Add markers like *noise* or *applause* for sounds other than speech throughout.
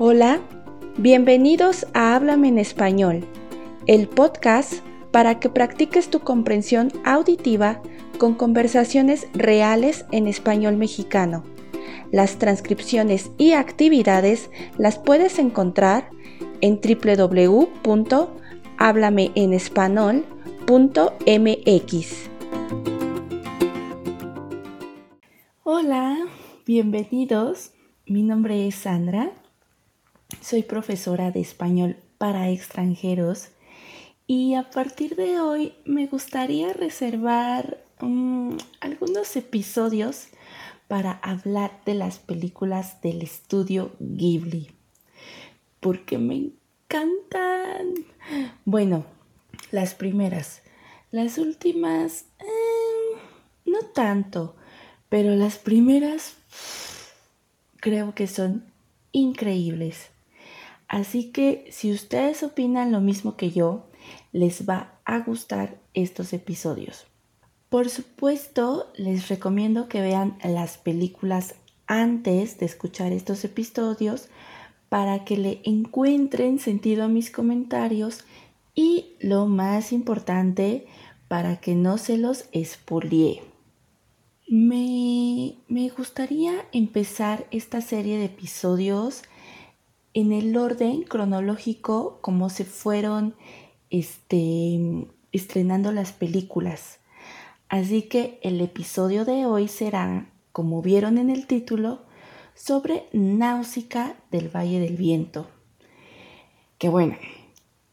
Hola, bienvenidos a Háblame en Español, el podcast para que practiques tu comprensión auditiva con conversaciones reales en español mexicano. Las transcripciones y actividades las puedes encontrar en www.hablameenespanol.mx. Hola, bienvenidos. Mi nombre es Sandra. Soy profesora de español para extranjeros y a partir de hoy me gustaría reservar mm, algunos episodios para hablar de las películas del estudio Ghibli porque me encantan. Bueno, las primeras. Las últimas, eh, no tanto, pero las primeras creo que son increíbles. Así que si ustedes opinan lo mismo que yo, les va a gustar estos episodios. Por supuesto, les recomiendo que vean las películas antes de escuchar estos episodios para que le encuentren sentido a mis comentarios y lo más importante, para que no se los expolie. Me, me gustaría empezar esta serie de episodios en el orden cronológico como se fueron este, estrenando las películas. Así que el episodio de hoy será, como vieron en el título, sobre Náusica del Valle del Viento. Que bueno,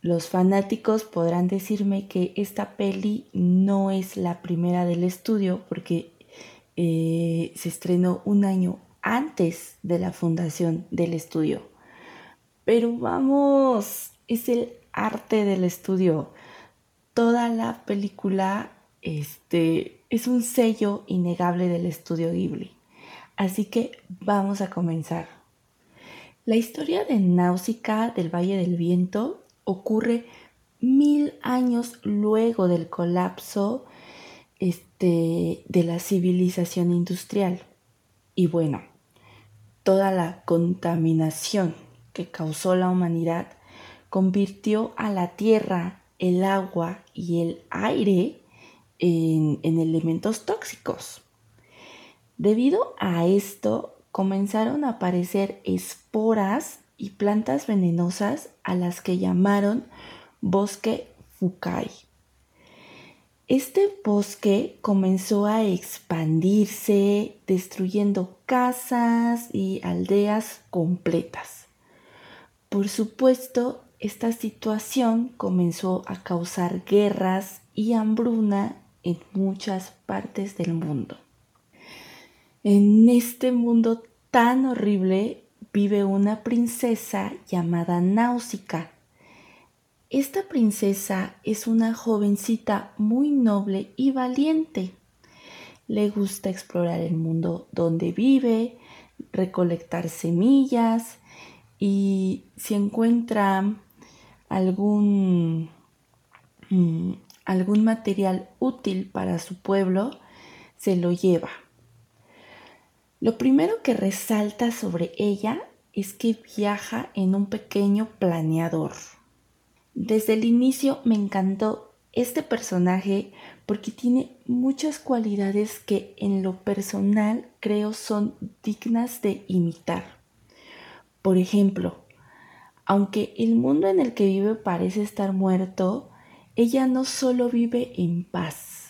los fanáticos podrán decirme que esta peli no es la primera del estudio porque eh, se estrenó un año antes de la fundación del estudio. Pero vamos, es el arte del estudio. Toda la película este, es un sello innegable del estudio Ghibli. Así que vamos a comenzar. La historia de Náusica del Valle del Viento ocurre mil años luego del colapso este, de la civilización industrial. Y bueno, toda la contaminación que causó la humanidad convirtió a la tierra, el agua y el aire en elementos tóxicos. Debido a esto, comenzaron a aparecer esporas y plantas venenosas a las que llamaron bosque Fukai. Este bosque comenzó a expandirse, destruyendo casas y aldeas completas. Por supuesto, esta situación comenzó a causar guerras y hambruna en muchas partes del mundo. En este mundo tan horrible vive una princesa llamada Náusica. Esta princesa es una jovencita muy noble y valiente. Le gusta explorar el mundo donde vive, recolectar semillas y si encuentra algún, mm, algún material útil para su pueblo, se lo lleva. Lo primero que resalta sobre ella es que viaja en un pequeño planeador. Desde el inicio me encantó este personaje porque tiene muchas cualidades que en lo personal creo son dignas de imitar. Por ejemplo, aunque el mundo en el que vive parece estar muerto, ella no solo vive en paz,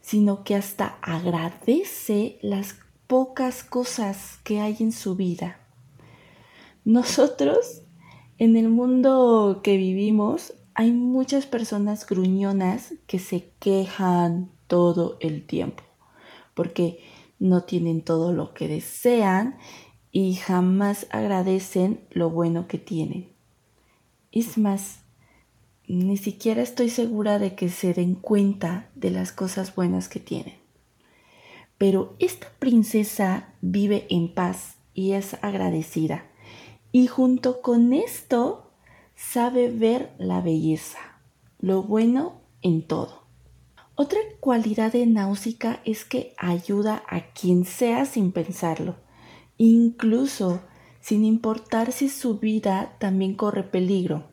sino que hasta agradece las pocas cosas que hay en su vida. Nosotros, en el mundo que vivimos, hay muchas personas gruñonas que se quejan todo el tiempo, porque no tienen todo lo que desean y jamás agradecen lo bueno que tienen. Es más, ni siquiera estoy segura de que se den cuenta de las cosas buenas que tienen. Pero esta princesa vive en paz y es agradecida. Y junto con esto sabe ver la belleza, lo bueno en todo. Otra cualidad de Náusica es que ayuda a quien sea sin pensarlo, incluso sin importar si su vida también corre peligro.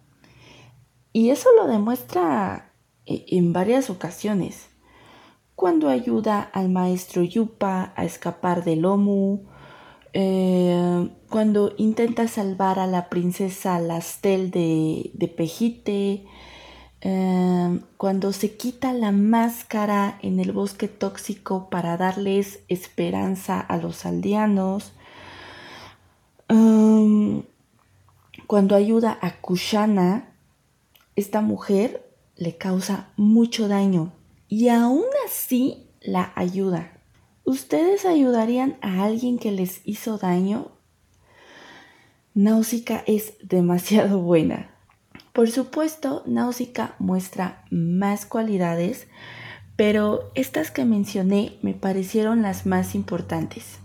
Y eso lo demuestra eh, en varias ocasiones. Cuando ayuda al maestro Yupa a escapar del Omu, eh, cuando intenta salvar a la princesa Lastel de, de Pejite, eh, cuando se quita la máscara en el bosque tóxico para darles esperanza a los aldeanos, um, cuando ayuda a Kushana, esta mujer le causa mucho daño y aún así la ayuda. ¿Ustedes ayudarían a alguien que les hizo daño? Náusica es demasiado buena. Por supuesto, Náusica muestra más cualidades, pero estas que mencioné me parecieron las más importantes.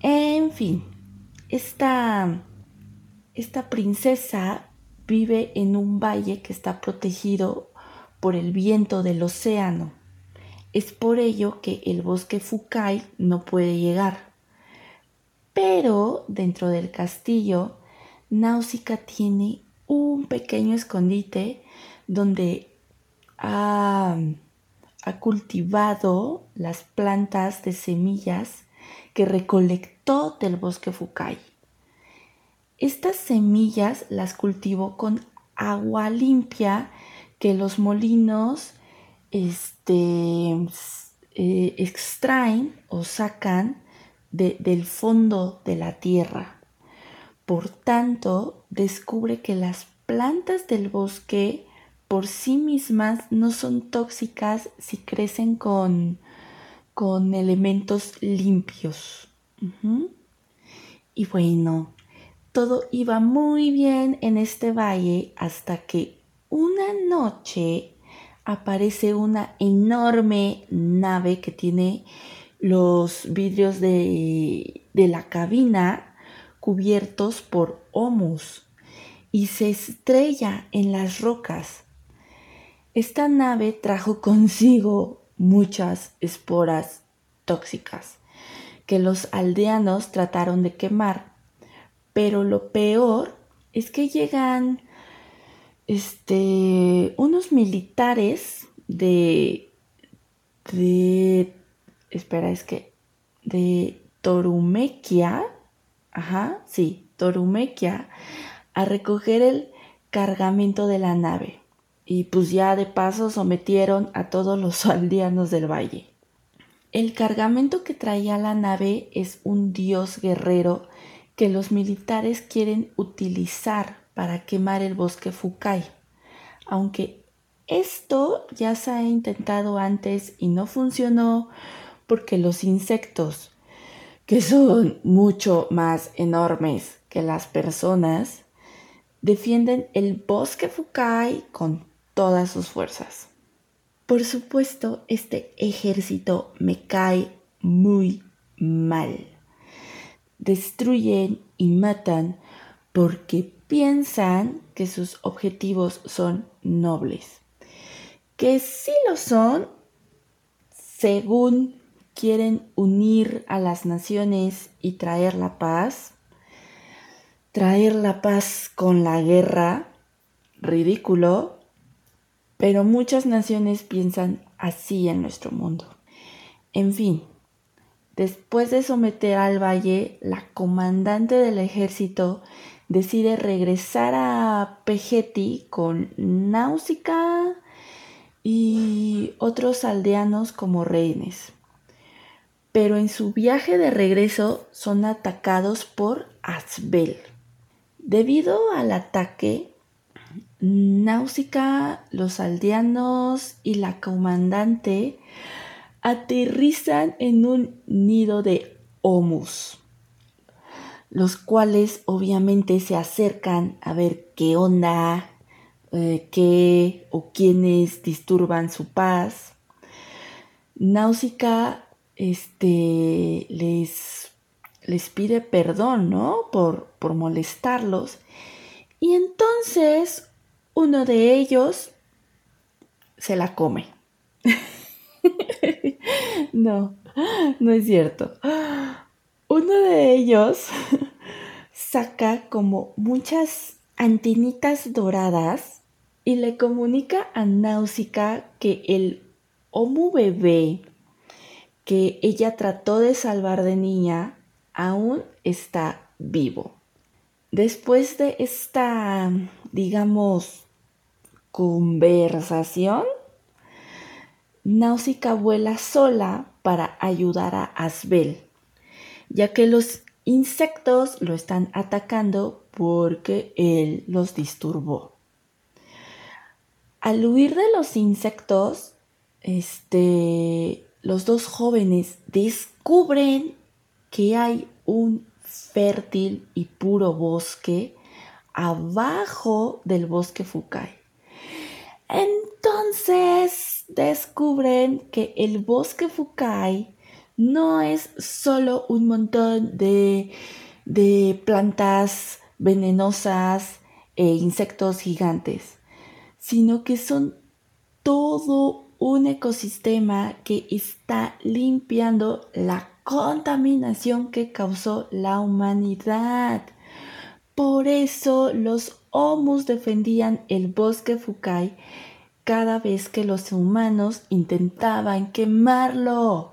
En fin, esta, esta princesa vive en un valle que está protegido por el viento del océano. Es por ello que el bosque Fukai no puede llegar. Pero dentro del castillo, Náusica tiene un pequeño escondite donde ha, cultivado las plantas de semillas que recolectó del bosque Fukai. Estas semillas las cultivó con agua limpia que los molinos este, eh, extraen o sacan del fondo de la tierra. Por tanto, descubre que las plantas del bosque por sí mismas no son tóxicas si crecen con, con elementos limpios. Y bueno, todo iba muy bien en este valle hasta que una noche aparece una enorme nave que tiene los vidrios de, de la cabina cubiertos por humus y se estrella en las rocas. Esta nave trajo consigo muchas esporas tóxicas que los aldeanos trataron de quemar, pero lo peor es que llegan este unos militares de de espera es que de Torumequia ajá, sí, Torumequia, a recoger el cargamento de la nave. Y pues ya de paso sometieron a todos los *laughs* aldeanos del valle. El cargamento que traía la nave es un dios guerrero que los militares quieren utilizar para quemar el bosque Fukai. Aunque esto ya se ha intentado antes y no funcionó porque los insectos que son mucho más enormes que las personas, defienden el bosque Fukai con todas sus fuerzas. Por supuesto, este ejército me cae muy mal. Destruyen y matan porque piensan que sus objetivos son nobles. Que sí lo son, según quieren unir a las naciones y traer la paz, traer la paz con la guerra, ridículo, pero muchas naciones piensan así en nuestro mundo. En fin, después de someter al valle, la comandante del ejército decide regresar a Pejeti con Náusica y otros aldeanos como rehenes pero en su viaje de regreso son atacados por Asbel. Debido al ataque, Náusica, los aldeanos y la comandante aterrizan en un nido de Omus, los cuales obviamente se acercan a ver qué onda, eh, qué o quiénes disturban su paz. Náusica este, les, les pide perdón, ¿no? Por, por molestarlos. Y entonces uno de ellos se la come. *laughs* no, no es cierto. Uno de ellos *laughs* saca como muchas antenitas doradas y le comunica a Náusica que el Homo bebé que ella trató de salvar de niña aún está vivo. Después de esta, digamos, conversación, Náusica vuela sola para ayudar a Asbel, ya que los insectos lo están atacando porque él los disturbó. Al huir de los insectos, este, los dos jóvenes descubren que hay un fértil y puro bosque abajo del bosque Fukai. Entonces descubren que el bosque Fukai no es solo un montón de, de plantas venenosas e insectos gigantes, sino que son todo un ecosistema que está limpiando la contaminación que causó la humanidad. Por eso los Omus defendían el bosque Fukai cada vez que los humanos intentaban quemarlo.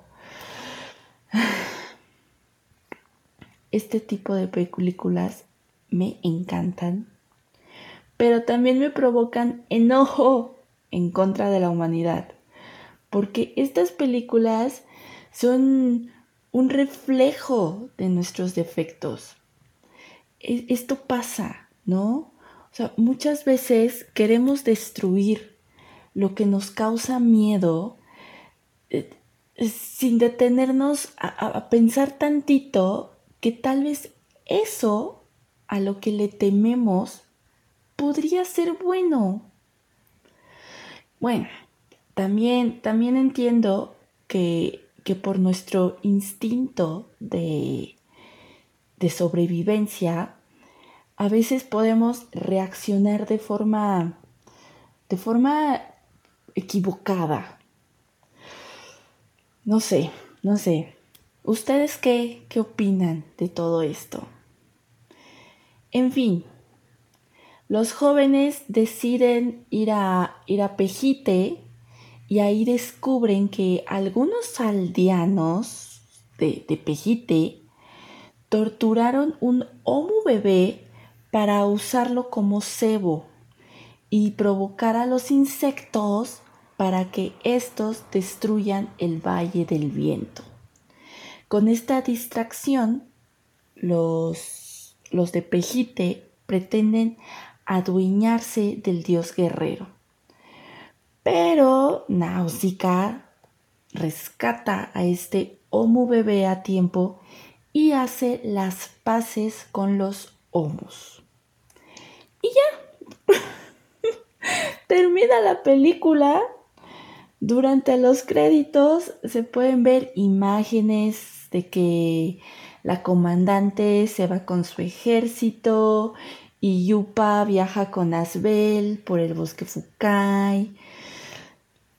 *sighs* Este tipo de películas me encantan, pero también me provocan enojo en contra de la humanidad porque estas películas son un reflejo de nuestros defectos. E, esto pasa, ¿no? O sea, muchas veces queremos destruir lo que nos causa miedo eh, sin detenernos a pensar tantito que tal vez eso a lo que le tememos podría ser bueno. Bueno, también, también entiendo que, por nuestro instinto de, de sobrevivencia, a veces podemos reaccionar de forma, de forma equivocada. No sé, no sé. ¿Ustedes qué, qué opinan de todo esto? En fin, los jóvenes deciden ir a, ir a Pejite y ahí descubren que algunos aldeanos de, de Pejite torturaron un homo bebé para usarlo como cebo y provocar a los insectos para que estos destruyan el Valle del Viento. Con esta distracción, los, los de Pejite pretenden adueñarse del dios guerrero. Pero Náusica rescata a este Homo bebé a tiempo y hace las paces con los Homos. Y ya, *laughs* termina la película. Durante los créditos se pueden ver imágenes de que la comandante se va con su ejército y Yupa viaja con Asbel por el bosque Fukai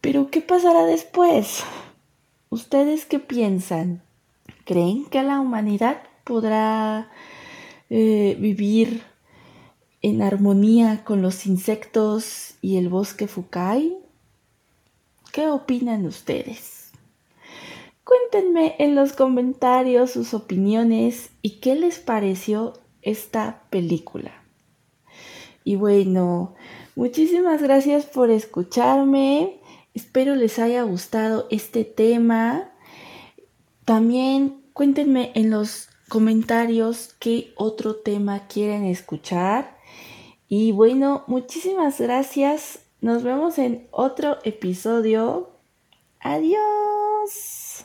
pero ¿qué pasará después? ¿Ustedes qué piensan? ¿Creen que la humanidad podrá eh, vivir en armonía con los insectos y el bosque Fukai? ¿Qué opinan ustedes? Cuéntenme en los comentarios sus opiniones y qué les pareció esta película. Y bueno, muchísimas gracias por escucharme. Espero les haya gustado este tema. También cuéntenme en los comentarios qué otro tema quieren escuchar. Y bueno, muchísimas gracias. Nos vemos en otro episodio. Adiós.